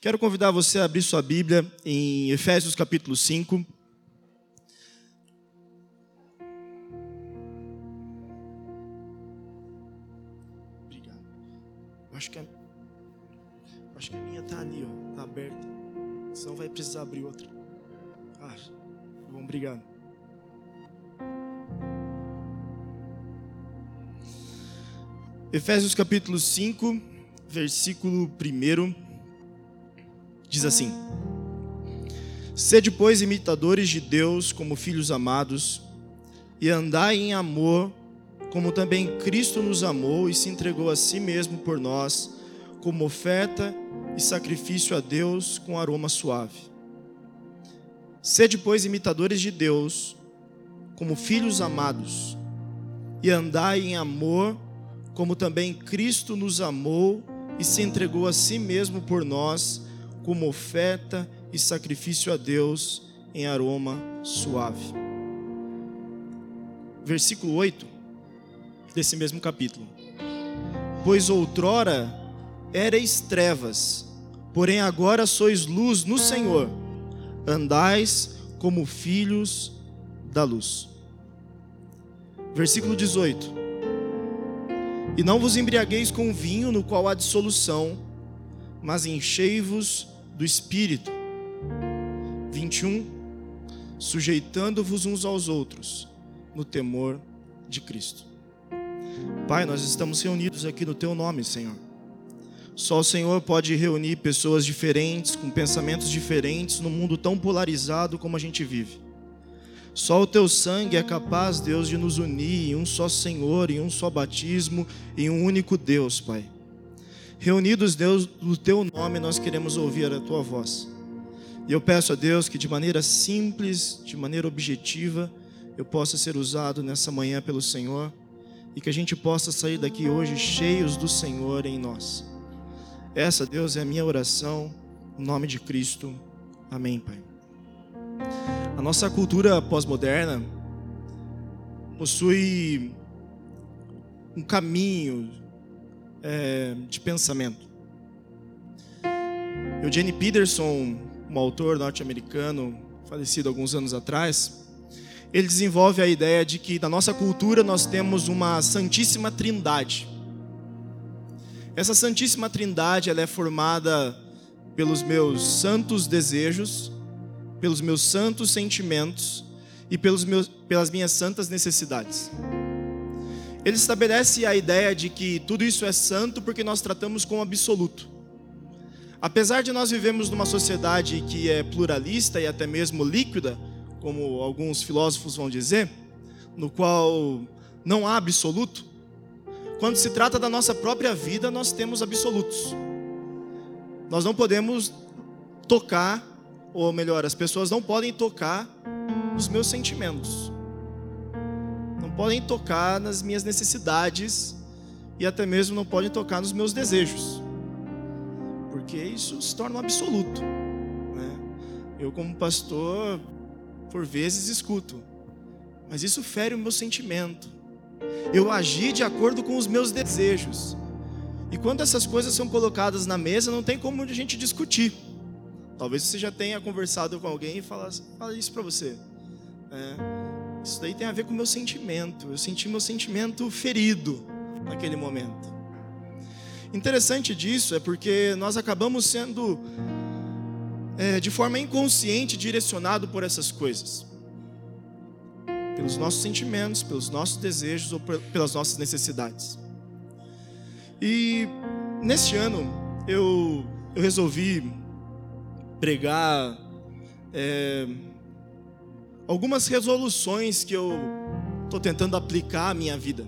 Quero convidar você a abrir sua Bíblia em Efésios capítulo 5. Obrigado. Acho que a, acho que a minha está ali, ó, tá aberta. Senão vai precisar abrir outra. Ah, bom, obrigado. Efésios capítulo 5, versículo 1, diz assim: Sede, pois, imitadores de Deus como filhos amados, e andai em amor, como também Cristo nos amou e se entregou a si mesmo por nós, como oferta e sacrifício a Deus com aroma suave. Sede, pois, imitadores de Deus, como filhos amados, e andai em amor, como também Cristo nos amou e se entregou a si mesmo por nós, como oferta e sacrifício a Deus em aroma suave. Versículo 8 desse mesmo capítulo. Pois outrora erais trevas, porém agora sois luz no Senhor, andais como filhos da luz. Versículo 18 e não vos embriagueis com vinho no qual há dissolução, mas enchei-vos do espírito. 21. Sujeitando-vos uns aos outros no temor de Cristo. Pai, nós estamos reunidos aqui no teu nome, Senhor. Só o Senhor pode reunir pessoas diferentes, com pensamentos diferentes, num mundo tão polarizado como a gente vive. Só o teu sangue é capaz, Deus, de nos unir em um só Senhor, em um só batismo, em um único Deus, Pai. Reunidos, Deus, no teu nome, nós queremos ouvir a tua voz. E eu peço a Deus que de maneira simples, de maneira objetiva, eu possa ser usado nessa manhã pelo Senhor e que a gente possa sair daqui hoje cheios do Senhor em nós. Essa, Deus, é a minha oração, em nome de Cristo. Amém, Pai. A nossa cultura pós-moderna possui um caminho é, de pensamento. Eugene Peterson, um autor norte-americano, falecido alguns anos atrás, ele desenvolve a ideia de que na nossa cultura nós temos uma santíssima trindade. Essa santíssima trindade ela é formada pelos meus santos desejos, pelos meus santos sentimentos e pelos meus, pelas minhas santas necessidades. Ele estabelece a ideia de que tudo isso é santo porque nós tratamos com absoluto. Apesar de nós vivemos numa sociedade que é pluralista e até mesmo líquida, como alguns filósofos vão dizer, no qual não há absoluto, quando se trata da nossa própria vida, nós temos absolutos. Nós não podemos tocar ou melhor, as pessoas não podem tocar nos meus sentimentos, não podem tocar nas minhas necessidades e até mesmo não podem tocar nos meus desejos, porque isso se torna um absoluto. Né? Eu, como pastor, por vezes escuto, mas isso fere o meu sentimento. Eu agi de acordo com os meus desejos. E quando essas coisas são colocadas na mesa, não tem como a gente discutir. Talvez você já tenha conversado com alguém e fala, isso para você. É, isso daí tem a ver com o meu sentimento. Eu senti meu sentimento ferido naquele momento. Interessante disso é porque nós acabamos sendo, é, de forma inconsciente, direcionado por essas coisas. Pelos nossos sentimentos, pelos nossos desejos ou pelas nossas necessidades. E neste ano eu, eu resolvi pregar é, algumas resoluções que eu estou tentando aplicar à minha vida,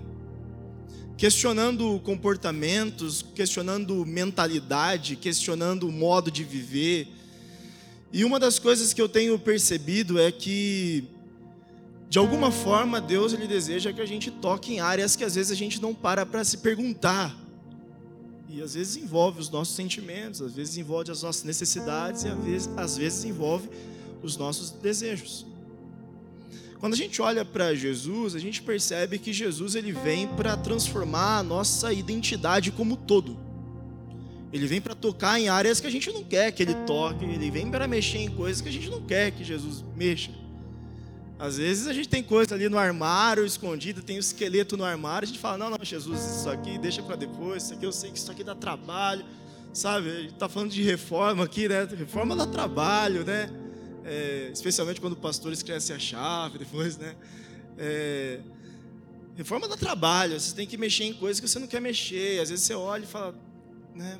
questionando comportamentos, questionando mentalidade, questionando o modo de viver. E uma das coisas que eu tenho percebido é que de alguma forma Deus ele deseja que a gente toque em áreas que às vezes a gente não para para se perguntar e às vezes envolve os nossos sentimentos, às vezes envolve as nossas necessidades e às vezes, às vezes envolve os nossos desejos. Quando a gente olha para Jesus, a gente percebe que Jesus ele vem para transformar a nossa identidade como todo. Ele vem para tocar em áreas que a gente não quer que ele toque, ele vem para mexer em coisas que a gente não quer que Jesus mexa. Às vezes a gente tem coisa ali no armário escondida, tem o um esqueleto no armário, a gente fala: "Não, não, Jesus, isso aqui deixa para depois, isso aqui eu sei que isso aqui dá trabalho". Sabe? A gente tá falando de reforma aqui, né? Reforma dá trabalho, né? É, especialmente quando o pastor esquece a chave depois, né? É, reforma dá trabalho, você tem que mexer em coisas que você não quer mexer. Às vezes você olha e fala, né?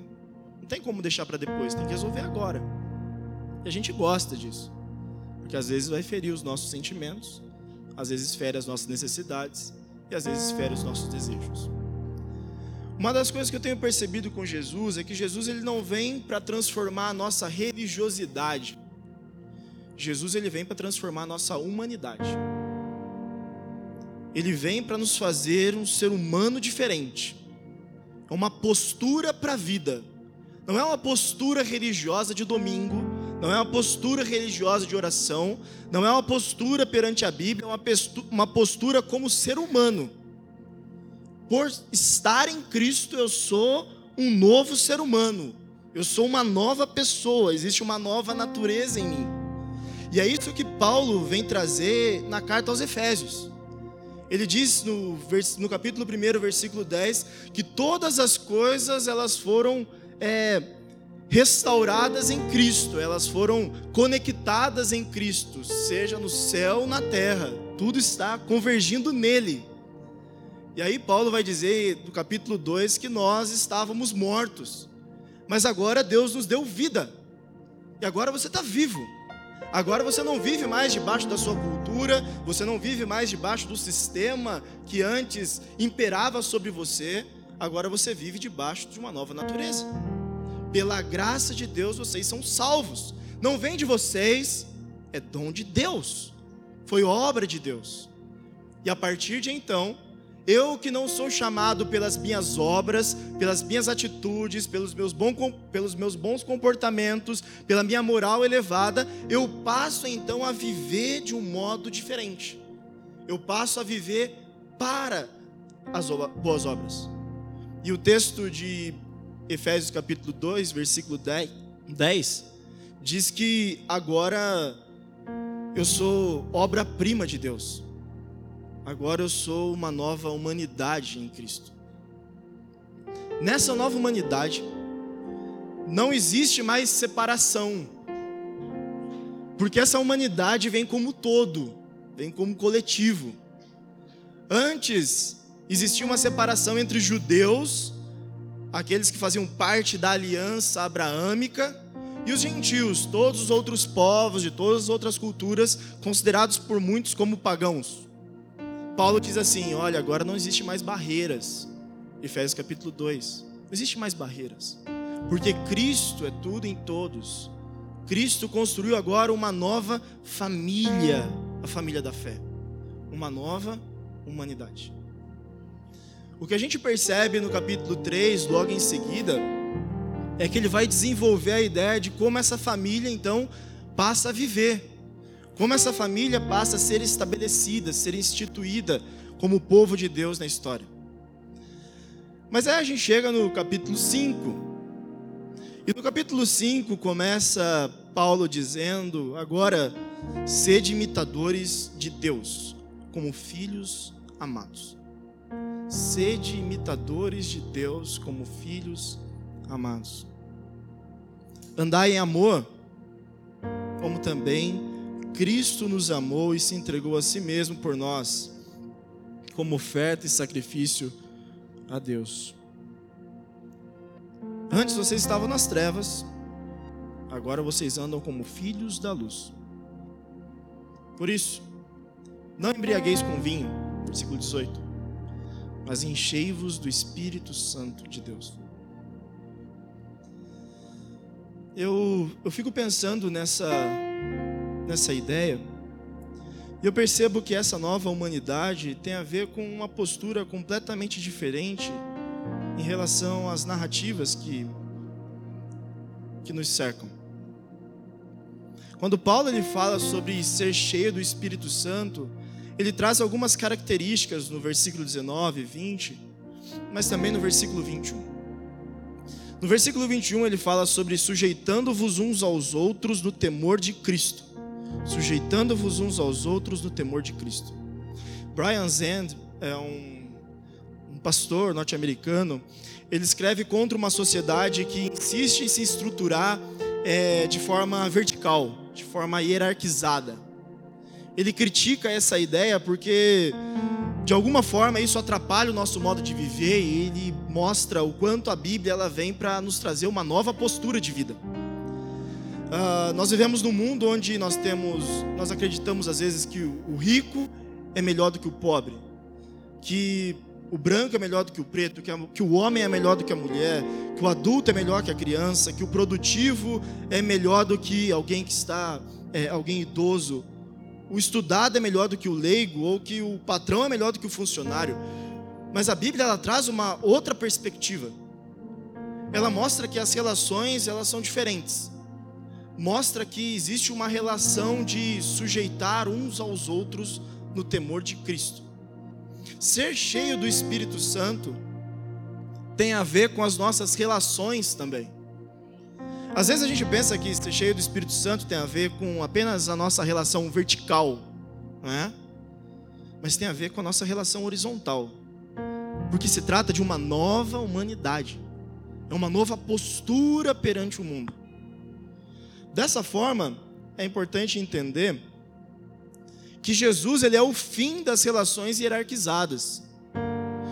Não tem como deixar para depois, tem que resolver agora. E a gente gosta disso. Porque às vezes vai ferir os nossos sentimentos, às vezes fere as nossas necessidades e às vezes fere os nossos desejos. Uma das coisas que eu tenho percebido com Jesus é que Jesus ele não vem para transformar a nossa religiosidade. Jesus ele vem para transformar a nossa humanidade. Ele vem para nos fazer um ser humano diferente. É uma postura para a vida. Não é uma postura religiosa de domingo, não é uma postura religiosa de oração, não é uma postura perante a Bíblia, é uma postura como ser humano. Por estar em Cristo, eu sou um novo ser humano, eu sou uma nova pessoa, existe uma nova natureza em mim. E é isso que Paulo vem trazer na carta aos Efésios. Ele diz no, no capítulo 1, versículo 10, que todas as coisas elas foram é, restauradas em Cristo, elas foram conectadas em Cristo, seja no céu ou na terra, tudo está convergindo nele. E aí Paulo vai dizer no capítulo 2 que nós estávamos mortos, mas agora Deus nos deu vida, e agora você está vivo. Agora você não vive mais debaixo da sua cultura, você não vive mais debaixo do sistema que antes imperava sobre você, agora você vive debaixo de uma nova natureza pela graça de Deus vocês são salvos. Não vem de vocês, é dom de Deus. Foi obra de Deus. E a partir de então, eu que não sou chamado pelas minhas obras, pelas minhas atitudes, pelos meus, bom, pelos meus bons comportamentos, pela minha moral elevada, eu passo então a viver de um modo diferente. Eu passo a viver para as boas obras. E o texto de Efésios capítulo 2, versículo 10, 10 diz que agora eu sou obra-prima de Deus. Agora eu sou uma nova humanidade em Cristo. Nessa nova humanidade, não existe mais separação, porque essa humanidade vem como todo, vem como coletivo. Antes existia uma separação entre judeus aqueles que faziam parte da aliança abraâmica, e os gentios, todos os outros povos de todas as outras culturas, considerados por muitos como pagãos. Paulo diz assim: olha, agora não existe mais barreiras. Efésios capítulo 2. Não existe mais barreiras. Porque Cristo é tudo em todos. Cristo construiu agora uma nova família, a família da fé. Uma nova humanidade. O que a gente percebe no capítulo 3, logo em seguida, é que ele vai desenvolver a ideia de como essa família então passa a viver. Como essa família passa a ser estabelecida, ser instituída como povo de Deus na história. Mas aí a gente chega no capítulo 5. E no capítulo 5 começa Paulo dizendo: agora, sede imitadores de Deus, como filhos amados. Sede imitadores de Deus como filhos amados. Andai em amor, como também Cristo nos amou e se entregou a si mesmo por nós, como oferta e sacrifício a Deus. Antes vocês estavam nas trevas, agora vocês andam como filhos da luz. Por isso, não embriagueis com vinho, versículo 18 mas enchei-vos do Espírito Santo de Deus. Eu, eu fico pensando nessa, nessa ideia, e eu percebo que essa nova humanidade tem a ver com uma postura completamente diferente em relação às narrativas que, que nos cercam. Quando Paulo ele fala sobre ser cheio do Espírito Santo, ele traz algumas características no versículo 19 e 20, mas também no versículo 21. No versículo 21 ele fala sobre sujeitando-vos uns aos outros no temor de Cristo. Sujeitando-vos uns aos outros no temor de Cristo. Brian Zand é um, um pastor norte-americano. Ele escreve contra uma sociedade que insiste em se estruturar é, de forma vertical, de forma hierarquizada. Ele critica essa ideia porque, de alguma forma, isso atrapalha o nosso modo de viver e ele mostra o quanto a Bíblia ela vem para nos trazer uma nova postura de vida. Uh, nós vivemos num mundo onde nós temos, nós acreditamos às vezes que o rico é melhor do que o pobre, que o branco é melhor do que o preto, que, a, que, o homem é melhor do que a mulher, que o adulto é melhor que a criança, que o produtivo é melhor do que alguém que está, é, alguém idoso, o estudado é melhor do que o leigo, ou que o patrão é melhor do que o funcionário. Mas a Bíblia ela traz uma outra perspectiva. Ela mostra que as relações elas são diferentes. Mostra que existe uma relação de sujeitar uns aos outros no temor de Cristo. Ser cheio do Espírito Santo tem a ver com as nossas relações também. Às vezes a gente pensa que ser cheio do Espírito Santo tem a ver com apenas a nossa relação vertical, não é? Mas tem a ver com a nossa relação horizontal. Porque se trata de uma nova humanidade. É uma nova postura perante o mundo. Dessa forma, é importante entender que Jesus ele é o fim das relações hierarquizadas.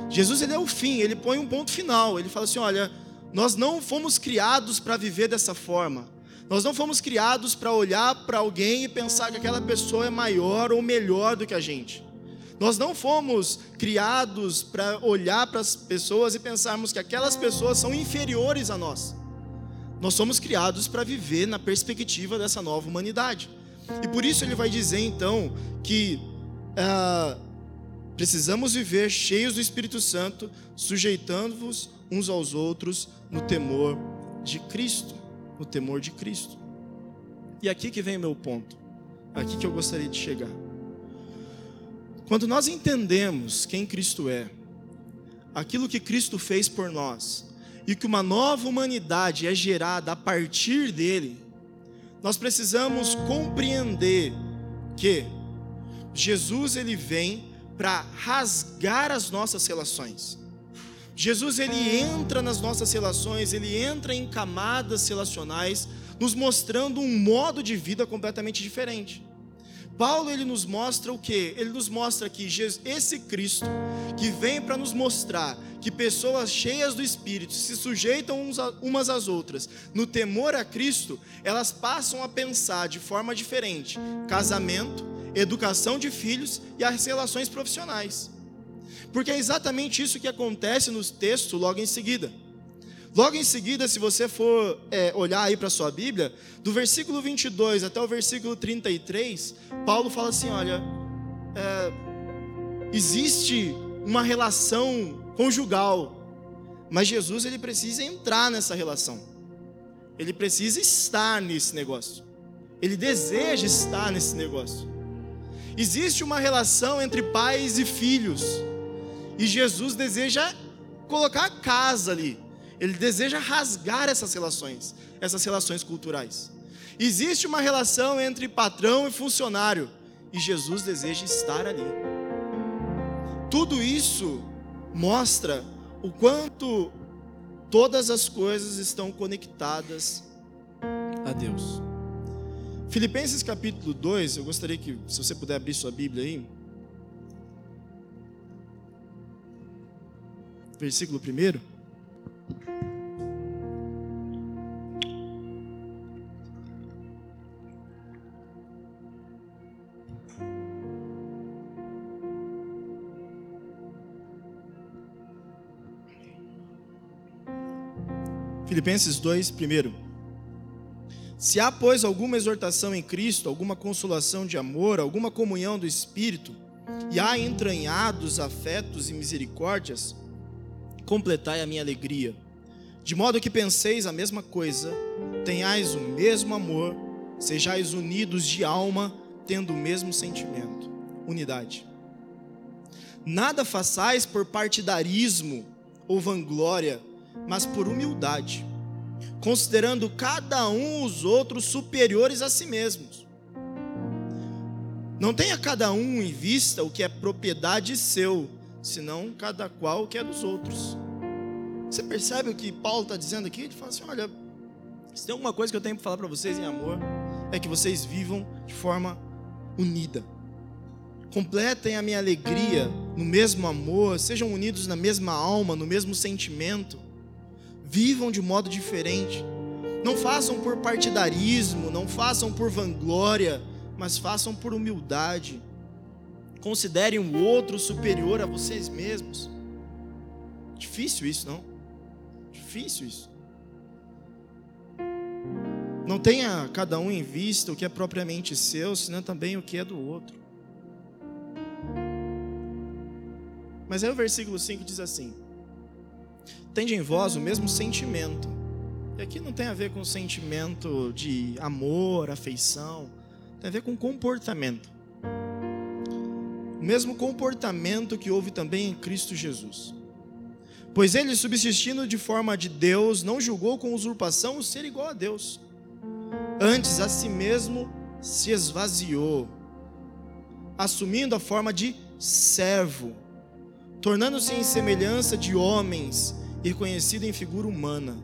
Jesus ele é o fim, ele põe um ponto final. Ele fala assim: olha, nós não fomos criados para viver dessa forma. Nós não fomos criados para olhar para alguém e pensar que aquela pessoa é maior ou melhor do que a gente. Nós não fomos criados para olhar para as pessoas e pensarmos que aquelas pessoas são inferiores a nós. Nós somos criados para viver na perspectiva dessa nova humanidade. E por isso ele vai dizer então que ah, precisamos viver cheios do Espírito Santo, sujeitando-vos uns aos outros no temor de Cristo, no temor de Cristo. E aqui que vem o meu ponto, aqui que eu gostaria de chegar. Quando nós entendemos quem Cristo é, aquilo que Cristo fez por nós, e que uma nova humanidade é gerada a partir dele, nós precisamos compreender que Jesus ele vem para rasgar as nossas relações. Jesus ele entra nas nossas relações, ele entra em camadas relacionais, nos mostrando um modo de vida completamente diferente. Paulo ele nos mostra o que? Ele nos mostra que esse Cristo que vem para nos mostrar que pessoas cheias do Espírito se sujeitam umas às outras no temor a Cristo, elas passam a pensar de forma diferente casamento, educação de filhos e as relações profissionais. Porque é exatamente isso que acontece nos textos logo em seguida. Logo em seguida, se você for é, olhar aí para a sua Bíblia, do versículo 22 até o versículo 33, Paulo fala assim: olha, é, existe uma relação conjugal, mas Jesus ele precisa entrar nessa relação, ele precisa estar nesse negócio, ele deseja estar nesse negócio. Existe uma relação entre pais e filhos, e Jesus deseja colocar a casa ali. Ele deseja rasgar essas relações, essas relações culturais. Existe uma relação entre patrão e funcionário, e Jesus deseja estar ali. Tudo isso mostra o quanto todas as coisas estão conectadas a Deus. Filipenses capítulo 2, eu gostaria que, se você puder abrir sua Bíblia aí. Versículo 1. Filipenses 2, primeiro. Se há, pois, alguma exortação em Cristo, alguma consolação de amor, alguma comunhão do Espírito, e há entranhados afetos e misericórdias, completai a minha alegria, de modo que penseis a mesma coisa, tenhais o mesmo amor, sejais unidos de alma, tendo o mesmo sentimento. Unidade. Nada façais por partidarismo ou vanglória, mas por humildade, considerando cada um os outros superiores a si mesmos. Não tenha cada um em vista o que é propriedade seu, senão cada qual o que é dos outros. Você percebe o que Paulo está dizendo aqui? Ele fala assim: olha, se tem alguma coisa que eu tenho para falar para vocês em amor, é que vocês vivam de forma unida. Completem a minha alegria no mesmo amor, sejam unidos na mesma alma, no mesmo sentimento. Vivam de modo diferente. Não façam por partidarismo, não façam por vanglória, mas façam por humildade. Considerem o outro superior a vocês mesmos. Difícil isso, não? Difícil isso. Não tenha cada um em vista o que é propriamente seu, senão também o que é do outro. Mas aí o versículo 5 diz assim: Tende em vós o mesmo sentimento. E aqui não tem a ver com sentimento de amor, afeição, tem a ver com comportamento. O mesmo comportamento que houve também em Cristo Jesus. Pois ele, subsistindo de forma de Deus, não julgou com usurpação o ser igual a Deus Antes a si mesmo se esvaziou, assumindo a forma de servo, tornando-se em semelhança de homens e conhecido em figura humana.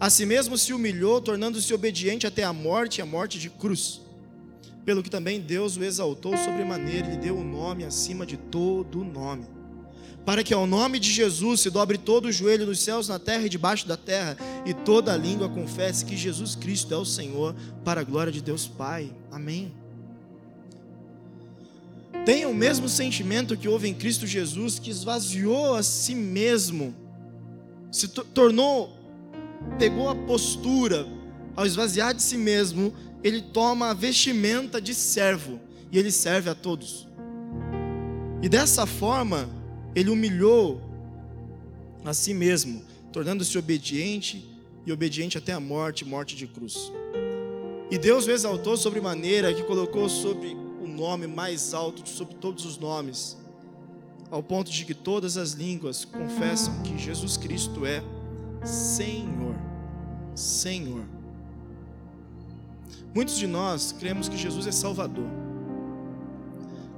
A si mesmo se humilhou, tornando-se obediente até a morte e a morte de cruz. Pelo que também Deus o exaltou sobremaneira e lhe deu o nome acima de todo nome para que ao nome de Jesus se dobre todo o joelho nos céus, na terra e debaixo da terra, e toda a língua confesse que Jesus Cristo é o Senhor, para a glória de Deus Pai. Amém. Tenha o mesmo sentimento que houve em Cristo Jesus, que esvaziou a si mesmo, se tornou, pegou a postura, ao esvaziar de si mesmo, ele toma a vestimenta de servo e ele serve a todos. E dessa forma, ele humilhou a si mesmo, tornando-se obediente e obediente até a morte morte de cruz. E Deus o exaltou sobre maneira que colocou sobre o nome mais alto sobre todos os nomes, ao ponto de que todas as línguas confessam que Jesus Cristo é Senhor. Senhor. Muitos de nós cremos que Jesus é Salvador.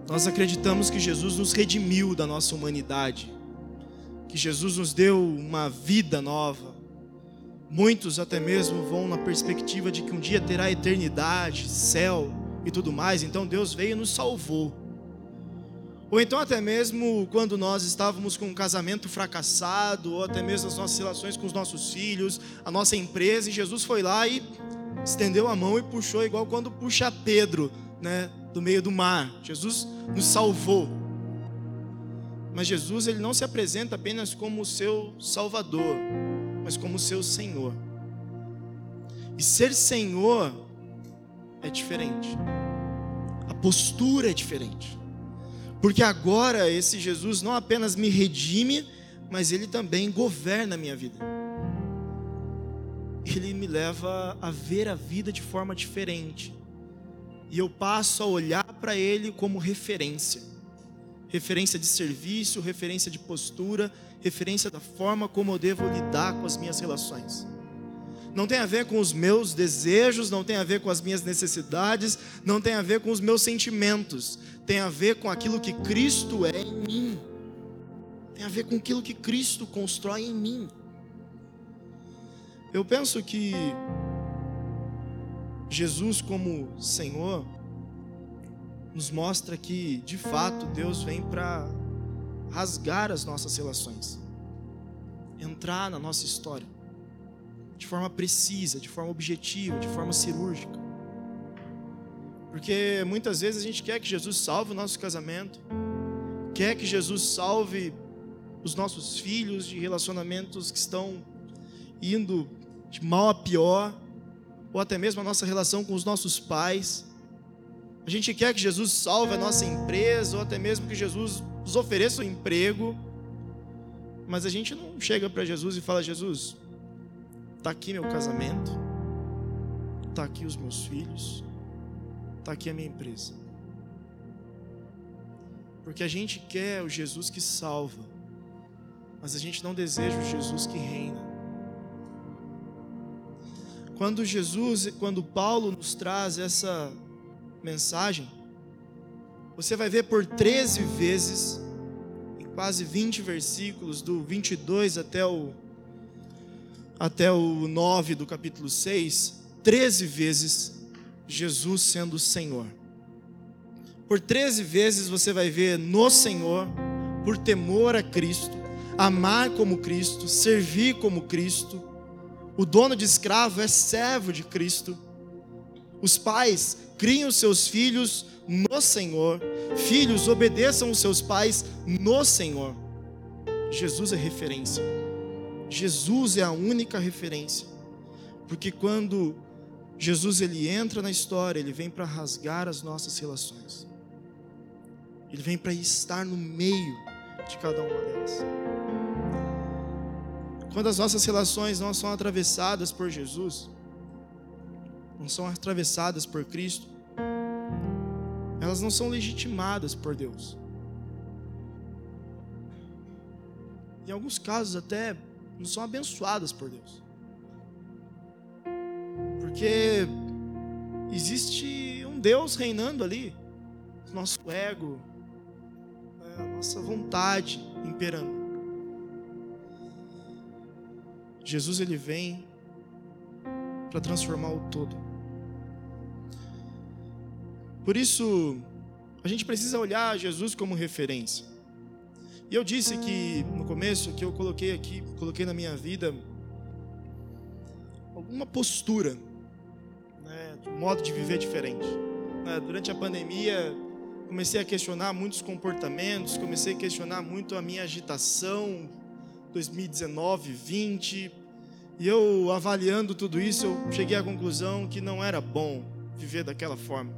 Nós acreditamos que Jesus nos redimiu da nossa humanidade, que Jesus nos deu uma vida nova. Muitos até mesmo vão na perspectiva de que um dia terá eternidade, céu e tudo mais, então Deus veio e nos salvou. Ou então, até mesmo quando nós estávamos com um casamento fracassado, ou até mesmo as nossas relações com os nossos filhos, a nossa empresa, e Jesus foi lá e estendeu a mão e puxou, igual quando puxa Pedro, né? Do meio do mar. Jesus nos salvou. Mas Jesus ele não se apresenta apenas como o seu Salvador, mas como o seu Senhor. E ser Senhor é diferente. A postura é diferente. Porque agora esse Jesus não apenas me redime, mas ele também governa a minha vida. Ele me leva a ver a vida de forma diferente e eu passo a olhar para Ele como referência referência de serviço, referência de postura, referência da forma como eu devo lidar com as minhas relações. Não tem a ver com os meus desejos, não tem a ver com as minhas necessidades, não tem a ver com os meus sentimentos, tem a ver com aquilo que Cristo é em mim, tem a ver com aquilo que Cristo constrói em mim. Eu penso que Jesus como Senhor nos mostra que, de fato, Deus vem para rasgar as nossas relações, entrar na nossa história de forma precisa, de forma objetiva, de forma cirúrgica. Porque muitas vezes a gente quer que Jesus salve o nosso casamento, quer que Jesus salve os nossos filhos de relacionamentos que estão indo de mal a pior, ou até mesmo a nossa relação com os nossos pais. A gente quer que Jesus salve a nossa empresa, ou até mesmo que Jesus nos ofereça um emprego. Mas a gente não chega para Jesus e fala: Jesus, está aqui meu casamento, está aqui os meus filhos, está aqui a minha empresa. Porque a gente quer o Jesus que salva, mas a gente não deseja o Jesus que reina. Quando Jesus, quando Paulo nos traz essa mensagem, você vai ver por 13 vezes, em quase 20 versículos, do 22 até o, até o 9 do capítulo 6, 13 vezes Jesus sendo Senhor. Por 13 vezes você vai ver no Senhor, por temor a Cristo, amar como Cristo, servir como Cristo. O dono de escravo é servo de Cristo. Os pais criem os seus filhos no Senhor. Filhos, obedeçam os seus pais no Senhor. Jesus é referência. Jesus é a única referência. Porque quando Jesus ele entra na história, ele vem para rasgar as nossas relações. Ele vem para estar no meio de cada uma delas. Quando as nossas relações não são atravessadas por Jesus, não são atravessadas por Cristo, elas não são legitimadas por Deus. Em alguns casos, até não são abençoadas por Deus. Porque existe um Deus reinando ali, nosso ego, a nossa vontade imperando. Jesus ele vem para transformar o todo. Por isso, a gente precisa olhar Jesus como referência. E eu disse que no começo que eu coloquei aqui, coloquei na minha vida alguma postura, né, um modo de viver diferente. Né, durante a pandemia, comecei a questionar muitos comportamentos, comecei a questionar muito a minha agitação, 2019, 20. E eu avaliando tudo isso, eu cheguei à conclusão que não era bom viver daquela forma.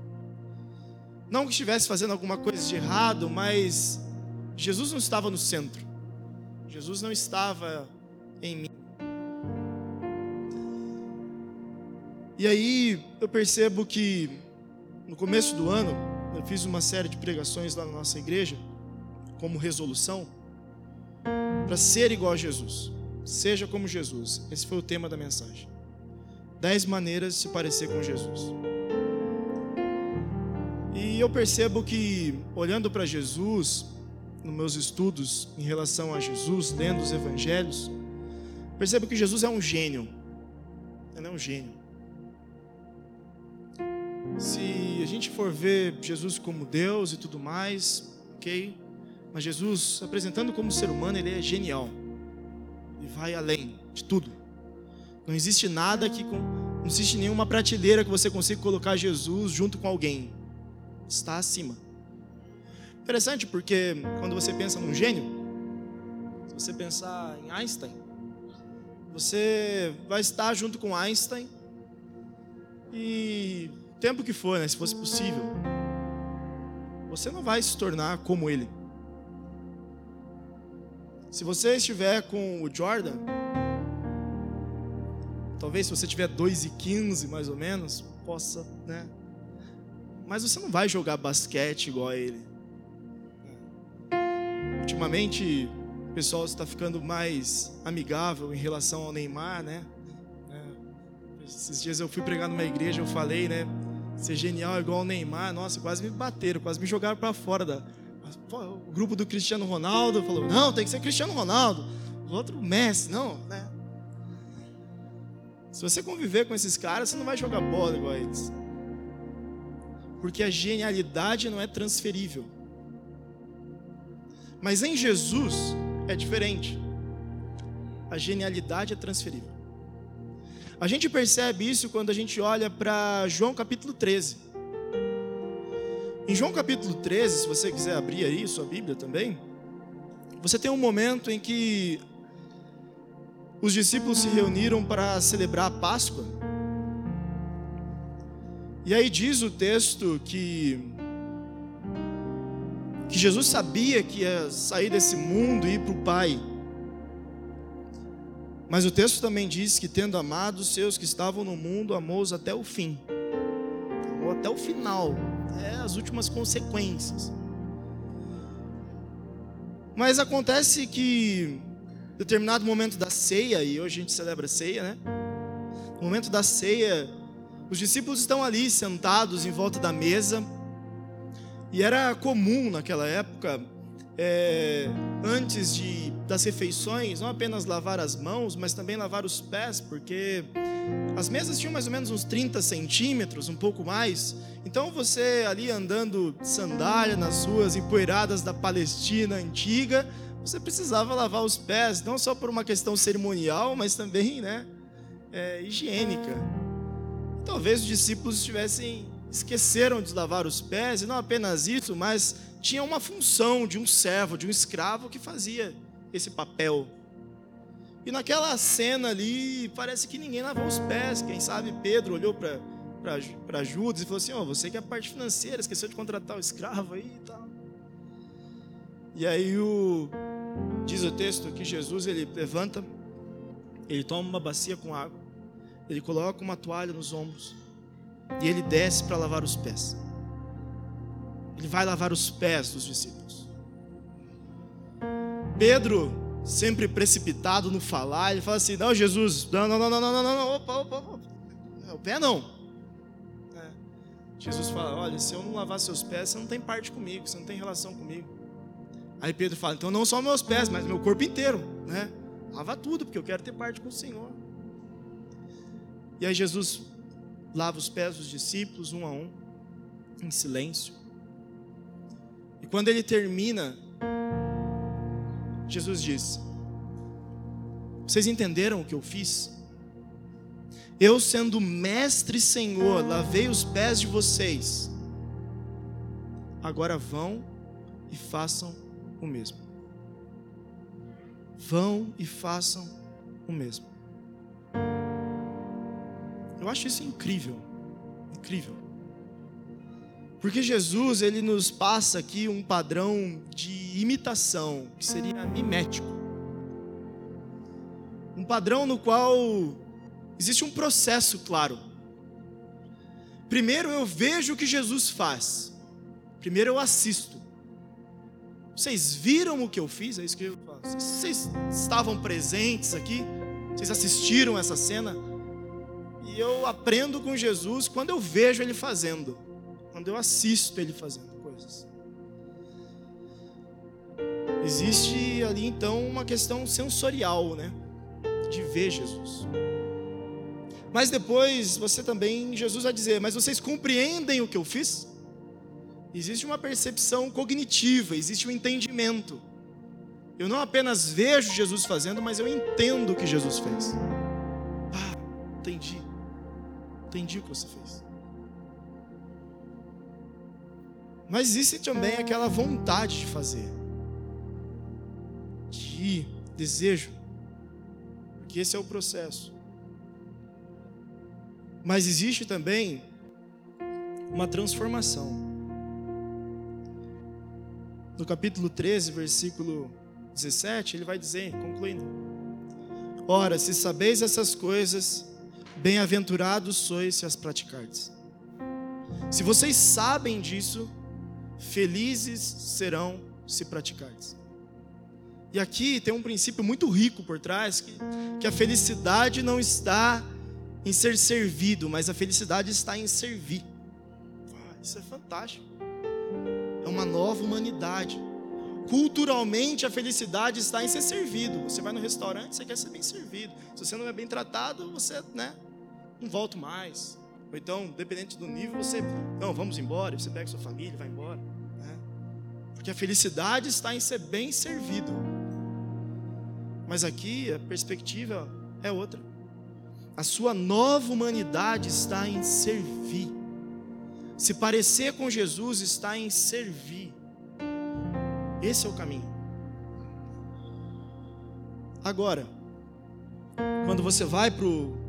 Não que estivesse fazendo alguma coisa de errado, mas Jesus não estava no centro. Jesus não estava em mim. E aí eu percebo que no começo do ano eu fiz uma série de pregações lá na nossa igreja como resolução para ser igual a Jesus. Seja como Jesus. Esse foi o tema da mensagem. Dez maneiras de se parecer com Jesus. E eu percebo que, olhando para Jesus, nos meus estudos em relação a Jesus, lendo os evangelhos, percebo que Jesus é um gênio. Ele é um gênio. Se a gente for ver Jesus como Deus e tudo mais, ok? Mas Jesus, apresentando como ser humano, ele é genial. Ele vai além de tudo. Não existe nada que. Não existe nenhuma prateleira que você consiga colocar Jesus junto com alguém. Está acima. Interessante porque quando você pensa num gênio, se você pensar em Einstein, você vai estar junto com Einstein e tempo que for, né, se fosse possível, você não vai se tornar como ele. Se você estiver com o Jordan, talvez se você tiver 2 e 15 mais ou menos, possa, né? Mas você não vai jogar basquete igual a ele. Ultimamente, o pessoal está ficando mais amigável em relação ao Neymar, né? É. Esses dias eu fui pregar numa igreja, eu falei, né? Ser genial igual ao Neymar, nossa, quase me bateram, quase me jogaram para fora da, o grupo do Cristiano Ronaldo falou: não, tem que ser Cristiano Ronaldo. O outro, Messi, não, né? Se você conviver com esses caras, você não vai jogar bola igual a eles. Porque a genialidade não é transferível. Mas em Jesus é diferente. A genialidade é transferível. A gente percebe isso quando a gente olha para João capítulo 13. Em João capítulo 13, se você quiser abrir aí sua Bíblia também, você tem um momento em que os discípulos se reuniram para celebrar a Páscoa. E aí diz o texto que que Jesus sabia que ia sair desse mundo e ir para o Pai. Mas o texto também diz que tendo amado os seus que estavam no mundo, amou-os até o fim. Amou até o final é, as últimas consequências. Mas acontece que, em determinado momento da ceia, e hoje a gente celebra a ceia, né? no momento da ceia, os discípulos estão ali sentados em volta da mesa, e era comum naquela época, é, antes de, das refeições, não apenas lavar as mãos, mas também lavar os pés, porque as mesas tinham mais ou menos uns 30 centímetros, um pouco mais. Então você ali andando de sandália nas ruas empoeiradas da Palestina antiga, você precisava lavar os pés, não só por uma questão cerimonial, mas também, né, é, higiênica. Talvez os discípulos estivessem esqueceram de lavar os pés e não apenas isso, mas tinha uma função de um servo, de um escravo que fazia esse papel. E naquela cena ali, parece que ninguém lavou os pés. Quem sabe Pedro olhou para Judas e falou assim: Ó, oh, você que é a parte financeira, esqueceu de contratar o escravo aí e tal. E aí o, diz o texto que Jesus ele levanta, ele toma uma bacia com água, ele coloca uma toalha nos ombros e ele desce para lavar os pés. Ele vai lavar os pés dos discípulos. Pedro, sempre precipitado no falar, ele fala assim: Não, Jesus, não, não, não, não, não, não, não, opa, opa, opa. O pé não. É. Jesus fala: Olha, se eu não lavar seus pés, você não tem parte comigo, você não tem relação comigo. Aí Pedro fala: Então não só meus pés, mas meu corpo inteiro, né? Lava tudo, porque eu quero ter parte com o Senhor. E aí Jesus lava os pés dos discípulos um a um, em silêncio. E quando ele termina, Jesus diz: Vocês entenderam o que eu fiz? Eu, sendo mestre e senhor, lavei os pés de vocês. Agora vão e façam o mesmo. Vão e façam o mesmo. Eu acho isso incrível. Incrível. Porque Jesus, ele nos passa aqui um padrão de imitação, que seria mimético. Um padrão no qual existe um processo claro. Primeiro eu vejo o que Jesus faz. Primeiro eu assisto. Vocês viram o que eu fiz? É isso que eu falo. Vocês estavam presentes aqui? Vocês assistiram essa cena? E eu aprendo com Jesus quando eu vejo Ele fazendo, quando eu assisto Ele fazendo coisas. Existe ali então uma questão sensorial, né? De ver Jesus. Mas depois você também, Jesus vai dizer: Mas vocês compreendem o que eu fiz? Existe uma percepção cognitiva, existe um entendimento. Eu não apenas vejo Jesus fazendo, mas eu entendo o que Jesus fez. Ah, entendi entendi o que você fez. Mas existe também aquela vontade de fazer, de ir, desejo, porque esse é o processo. Mas existe também uma transformação. No capítulo 13, versículo 17, ele vai dizer, concluindo: Ora, se sabeis essas coisas, Bem-aventurados sois se as praticardes. Se vocês sabem disso, felizes serão se praticardes. E aqui tem um princípio muito rico por trás, que, que a felicidade não está em ser servido, mas a felicidade está em servir. Ah, isso é fantástico. É uma nova humanidade. Culturalmente, a felicidade está em ser servido. Você vai no restaurante, você quer ser bem servido. Se você não é bem tratado, você, né, não volto mais. Ou então, dependente do nível, você, não, vamos embora, você pega sua família e vai embora. Né? Porque a felicidade está em ser bem servido. Mas aqui a perspectiva é outra. A sua nova humanidade está em servir. Se parecer com Jesus está em servir. Esse é o caminho. Agora, quando você vai para o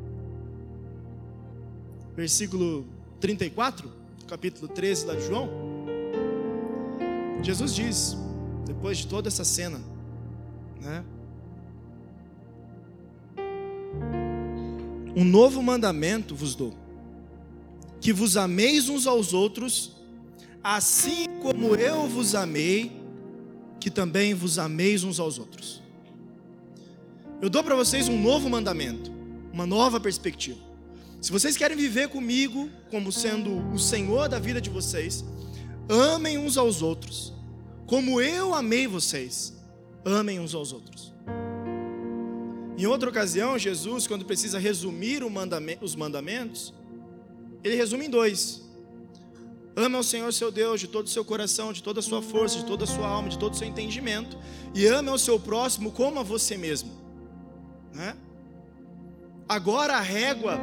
versículo 34, capítulo 13 lá de João, Jesus diz, depois de toda essa cena, né? Um novo mandamento vos dou, que vos ameis uns aos outros, assim como eu vos amei, que também vos ameis uns aos outros. Eu dou para vocês um novo mandamento, uma nova perspectiva. Se vocês querem viver comigo como sendo o Senhor da vida de vocês, amem uns aos outros, como eu amei vocês, amem uns aos outros. Em outra ocasião, Jesus, quando precisa resumir os mandamentos, ele resume em dois: Ame ao Senhor seu Deus de todo o seu coração, de toda a sua força, de toda a sua alma, de todo o seu entendimento, e ame ao seu próximo como a você mesmo. Né? Agora a régua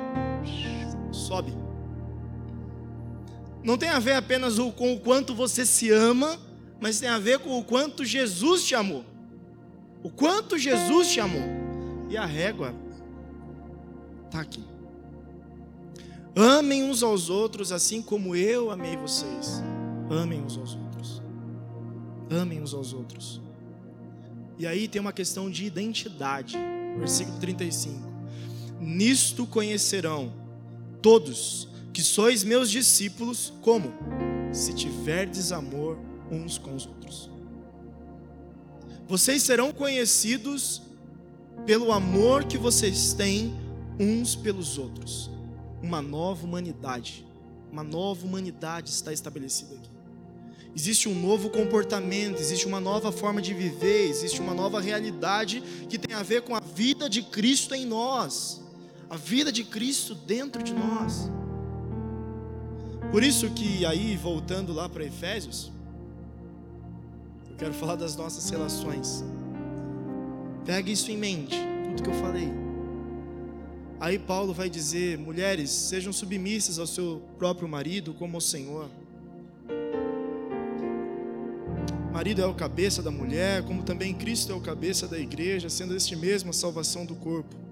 sobe. Não tem a ver apenas com o quanto você se ama, mas tem a ver com o quanto Jesus te amou. O quanto Jesus te amou. E a régua está aqui. Amem uns aos outros assim como eu amei vocês. Amem uns aos outros. Amem uns aos outros. E aí tem uma questão de identidade. Versículo 35. Nisto conhecerão todos que sois meus discípulos, como? Se tiverdes amor uns com os outros. Vocês serão conhecidos pelo amor que vocês têm uns pelos outros uma nova humanidade. Uma nova humanidade está estabelecida aqui. Existe um novo comportamento, existe uma nova forma de viver, existe uma nova realidade que tem a ver com a vida de Cristo em nós, a vida de Cristo dentro de nós. Por isso que aí, voltando lá para Efésios, eu quero falar das nossas relações. Pegue isso em mente, tudo que eu falei. Aí Paulo vai dizer: mulheres, sejam submissas ao seu próprio marido como ao Senhor. Marido é o cabeça da mulher, como também Cristo é o cabeça da igreja, sendo este mesmo a salvação do corpo.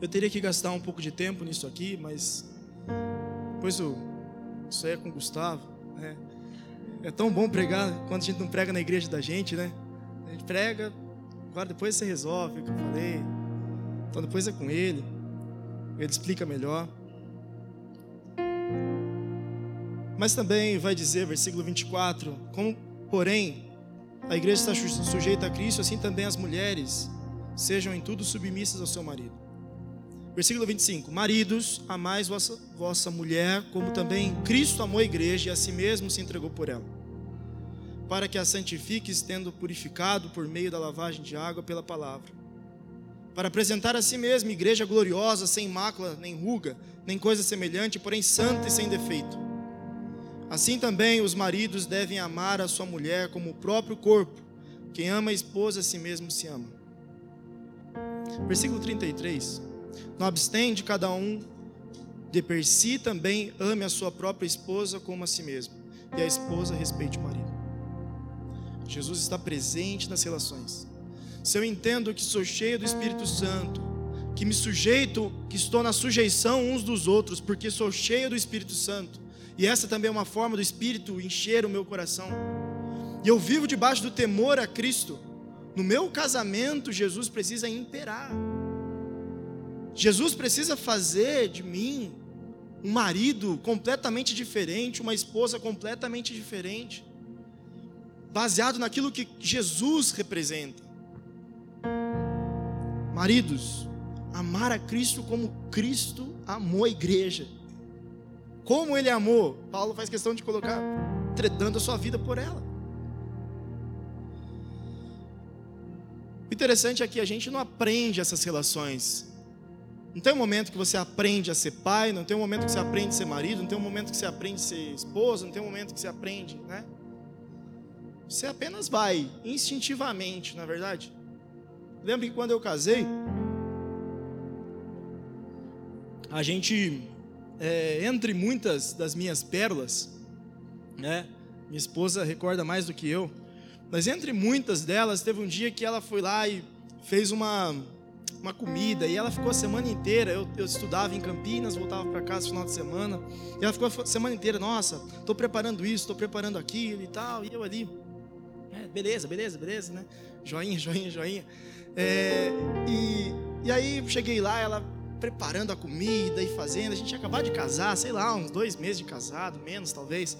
Eu teria que gastar um pouco de tempo nisso aqui, mas depois eu, isso aí é com o Gustavo. Né? É tão bom pregar quando a gente não prega na igreja da gente, né? A gente prega, agora depois você resolve o que eu falei. Então depois é com ele ele explica melhor. Mas também vai dizer, versículo 24: como, porém, a igreja está sujeita a Cristo, assim também as mulheres sejam em tudo submissas ao seu marido. Versículo 25: Maridos, amais vossa, vossa mulher, como também Cristo amou a igreja e a si mesmo se entregou por ela, para que a santifiques, tendo purificado por meio da lavagem de água pela palavra para apresentar a si mesmo igreja gloriosa, sem mácula, nem ruga, nem coisa semelhante, porém santa e sem defeito. Assim também os maridos devem amar a sua mulher como o próprio corpo. Quem ama a esposa a si mesmo se ama. Versículo 33. Não obstante cada um de per si também ame a sua própria esposa como a si mesmo, e a esposa respeite o marido. Jesus está presente nas relações se eu entendo que sou cheio do Espírito Santo, que me sujeito, que estou na sujeição uns dos outros, porque sou cheio do Espírito Santo, e essa também é uma forma do Espírito encher o meu coração, e eu vivo debaixo do temor a Cristo, no meu casamento, Jesus precisa imperar, Jesus precisa fazer de mim um marido completamente diferente, uma esposa completamente diferente, baseado naquilo que Jesus representa. Maridos, amar a Cristo como Cristo amou a igreja. Como ele amou, Paulo faz questão de colocar, tretando a sua vida por ela. O interessante é que a gente não aprende essas relações. Não tem um momento que você aprende a ser pai, não tem um momento que você aprende a ser marido, não tem um momento que você aprende a ser esposa, não tem um momento que você aprende, né? Você apenas vai, instintivamente, na é verdade. Lembro que quando eu casei, a gente, é, entre muitas das minhas pérolas, né? Minha esposa recorda mais do que eu, mas entre muitas delas, teve um dia que ela foi lá e fez uma, uma comida e ela ficou a semana inteira. Eu, eu estudava em Campinas, voltava para casa no final de semana, e ela ficou a semana inteira. Nossa, estou preparando isso, estou preparando aquilo e tal, e eu ali, é, beleza, beleza, beleza, né? Joinha, joinha, joinha. É, e, e aí cheguei lá, ela preparando a comida e fazendo. A gente tinha de casar, sei lá, uns dois meses de casado, menos talvez.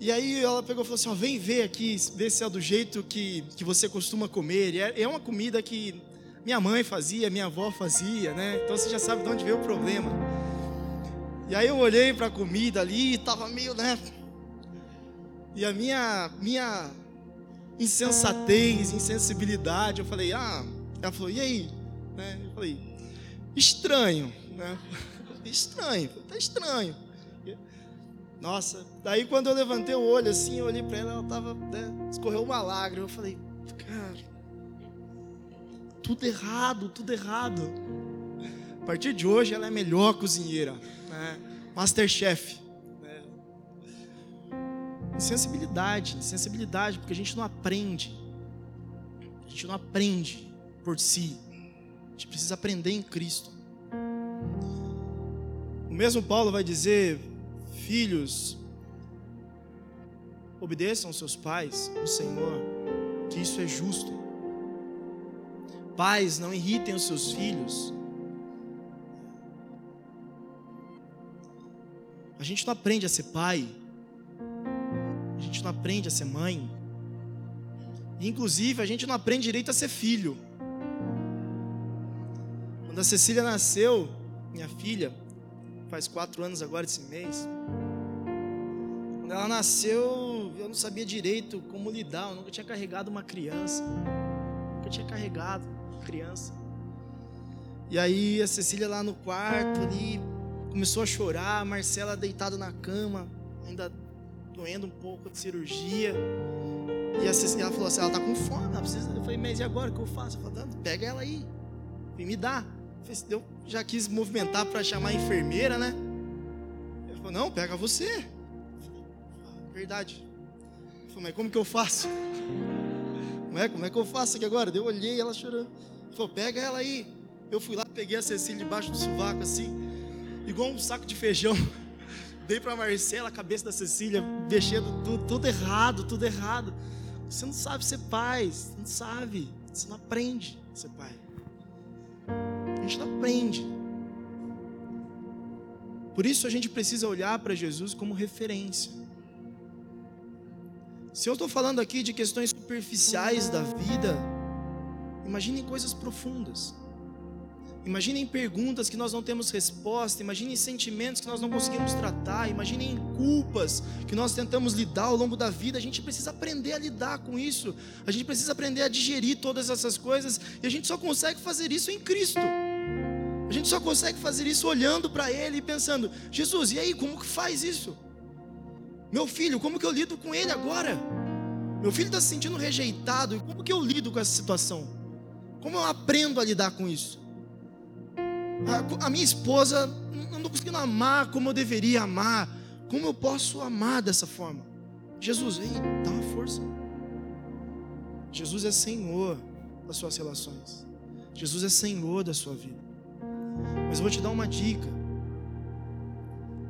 E aí ela pegou e falou assim: ó, vem ver aqui, ver se é do jeito que, que você costuma comer. E é, é uma comida que minha mãe fazia, minha avó fazia, né? Então você já sabe de onde veio o problema. E aí eu olhei para a comida ali, estava meio, né? E a minha, minha insensatez, insensibilidade, eu falei, ah, ela falou, e aí? Né? Eu falei, estranho, né? Estranho, tá estranho. Nossa, daí quando eu levantei o olho assim, eu olhei para ela, ela tava, né, escorreu uma lágrima. Eu falei, cara, tudo errado, tudo errado. A partir de hoje ela é a melhor cozinheira, né? Masterchef. Né? Sensibilidade, sensibilidade, porque a gente não aprende. A gente não aprende por si. A gente precisa aprender em Cristo. O mesmo Paulo vai dizer Filhos, obedeçam seus pais, o Senhor, que isso é justo. Pais, não irritem os seus filhos. A gente não aprende a ser pai, a gente não aprende a ser mãe, inclusive a gente não aprende direito a ser filho. Quando a Cecília nasceu, minha filha, faz quatro anos agora esse mês. Quando ela nasceu, eu não sabia direito como lidar, eu nunca tinha carregado uma criança. Nunca tinha carregado criança. E aí a Cecília lá no quarto ali começou a chorar, a Marcela deitada na cama, ainda doendo um pouco de cirurgia. E a Cecília falou assim: ela tá com fome, ela precisa. Eu falei, mas e agora o que eu faço? Eu falei, pega ela aí, vem me dar. Eu já quis movimentar para chamar a enfermeira, né? Ele falou, não, pega você. Verdade. Eu falei, mas como que eu faço? Como é, como é que eu faço aqui agora? Eu olhei ela chorando. Falou, pega ela aí. Eu fui lá, peguei a Cecília debaixo do sovaco, assim, igual um saco de feijão. Dei para Marcela a cabeça da Cecília, mexendo tudo, tudo errado, tudo errado. Você não sabe ser pai, você não sabe, você não aprende a ser pai a gente não aprende. Por isso a gente precisa olhar para Jesus como referência. Se eu estou falando aqui de questões superficiais da vida, imaginem coisas profundas. Imaginem perguntas que nós não temos resposta, imaginem sentimentos que nós não conseguimos tratar, imaginem culpas que nós tentamos lidar ao longo da vida. A gente precisa aprender a lidar com isso, a gente precisa aprender a digerir todas essas coisas, e a gente só consegue fazer isso em Cristo. A gente só consegue fazer isso olhando para Ele e pensando: Jesus, e aí, como que faz isso? Meu filho, como que eu lido com ele agora? Meu filho está se sentindo rejeitado, como que eu lido com essa situação? Como eu aprendo a lidar com isso? A, a minha esposa não estou conseguindo amar como eu deveria amar. Como eu posso amar dessa forma? Jesus, vem, dá uma força. Jesus é Senhor das suas relações. Jesus é Senhor da sua vida. Mas eu vou te dar uma dica.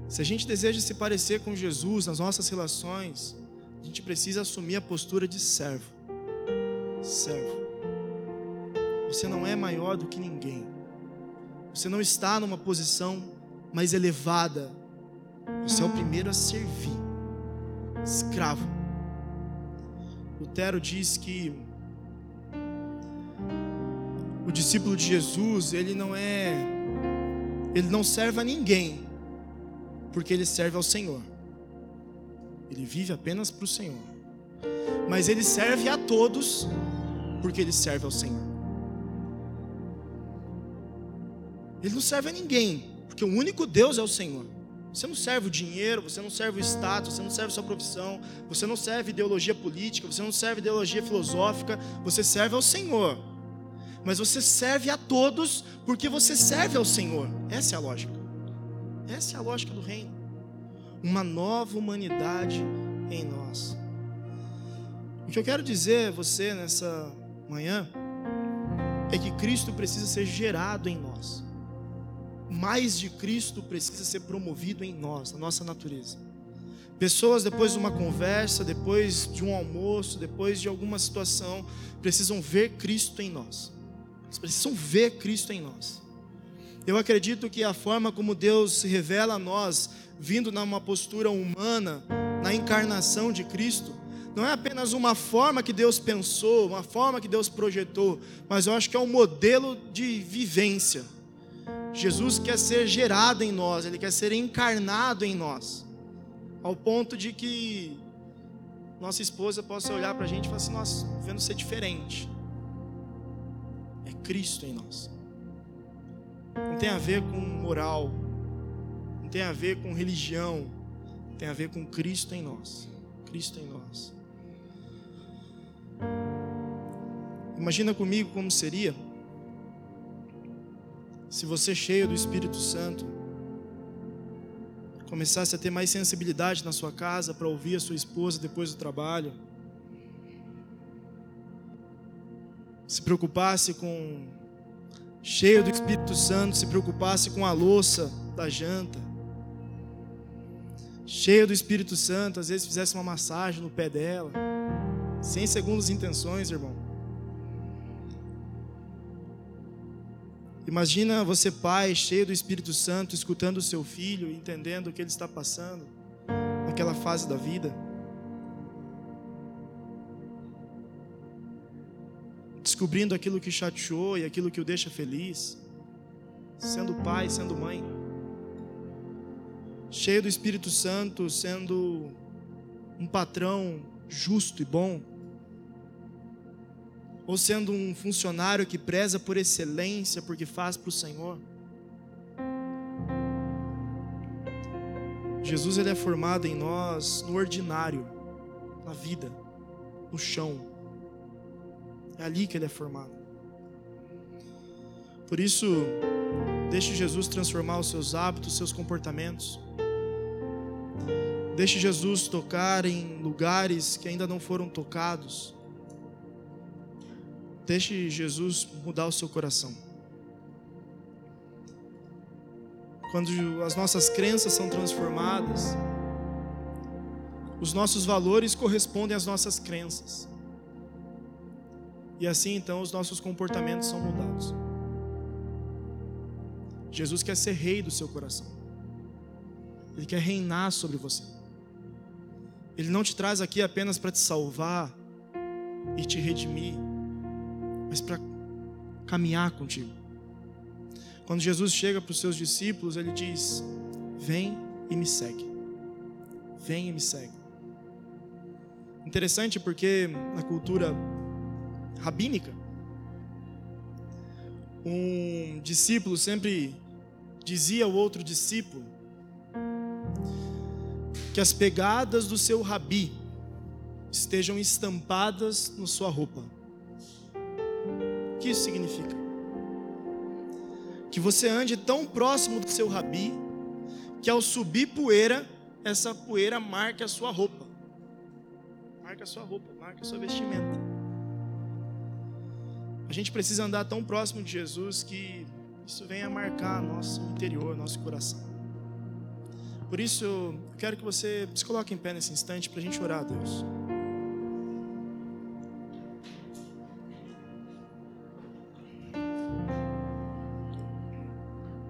Se a gente deseja se parecer com Jesus nas nossas relações, a gente precisa assumir a postura de servo. Servo. Você não é maior do que ninguém. Você não está numa posição mais elevada. Você é o primeiro a servir. Escravo. Lutero diz que o discípulo de Jesus, ele não é ele não serve a ninguém, porque ele serve ao Senhor. Ele vive apenas para o Senhor. Mas ele serve a todos, porque ele serve ao Senhor. Ele não serve a ninguém, porque o único Deus é o Senhor. Você não serve o dinheiro, você não serve o status, você não serve a sua profissão, você não serve ideologia política, você não serve ideologia filosófica, você serve ao Senhor mas você serve a todos porque você serve ao Senhor. Essa é a lógica. Essa é a lógica do reino. Uma nova humanidade em nós. O que eu quero dizer a você nessa manhã é que Cristo precisa ser gerado em nós. Mais de Cristo precisa ser promovido em nós, na nossa natureza. Pessoas, depois de uma conversa, depois de um almoço, depois de alguma situação, precisam ver Cristo em nós. Eles precisam ver Cristo em nós. Eu acredito que a forma como Deus se revela a nós, vindo numa postura humana, na encarnação de Cristo, não é apenas uma forma que Deus pensou, uma forma que Deus projetou, mas eu acho que é um modelo de vivência. Jesus quer ser gerado em nós, ele quer ser encarnado em nós, ao ponto de que nossa esposa possa olhar para a gente e falar assim: Nossa, vendo ser diferente. É Cristo em nós. Não tem a ver com moral, não tem a ver com religião, tem a ver com Cristo em nós. Cristo em nós. Imagina comigo como seria se você, cheio do Espírito Santo, começasse a ter mais sensibilidade na sua casa para ouvir a sua esposa depois do trabalho, se preocupasse com, cheio do Espírito Santo, se preocupasse com a louça da janta, cheio do Espírito Santo, às vezes fizesse uma massagem no pé dela, sem segundas intenções, irmão. Imagina você, pai, cheio do Espírito Santo, escutando o seu filho, entendendo o que ele está passando naquela fase da vida. Descobrindo aquilo que chateou e aquilo que o deixa feliz. Sendo pai, sendo mãe. Cheio do Espírito Santo, sendo um patrão justo e bom ou sendo um funcionário que preza por excelência, porque faz para o Senhor. Jesus ele é formado em nós no ordinário, na vida, no chão. É ali que ele é formado. Por isso, deixe Jesus transformar os seus hábitos, seus comportamentos. Deixe Jesus tocar em lugares que ainda não foram tocados. Deixe Jesus mudar o seu coração. Quando as nossas crenças são transformadas, os nossos valores correspondem às nossas crenças. E assim então os nossos comportamentos são mudados. Jesus quer ser rei do seu coração. Ele quer reinar sobre você. Ele não te traz aqui apenas para te salvar e te redimir mas para caminhar contigo. Quando Jesus chega para os seus discípulos, ele diz: Vem e me segue. Vem e me segue. Interessante porque na cultura rabínica, um discípulo sempre dizia ao outro discípulo que as pegadas do seu rabi estejam estampadas na sua roupa que isso significa? Que você ande tão próximo do seu rabi, que ao subir poeira, essa poeira marque a sua roupa. Marca a sua roupa, marca a sua vestimenta. A gente precisa andar tão próximo de Jesus que isso venha marcar nosso interior, nosso coração. Por isso, eu quero que você se coloque em pé nesse instante para a gente orar a Deus.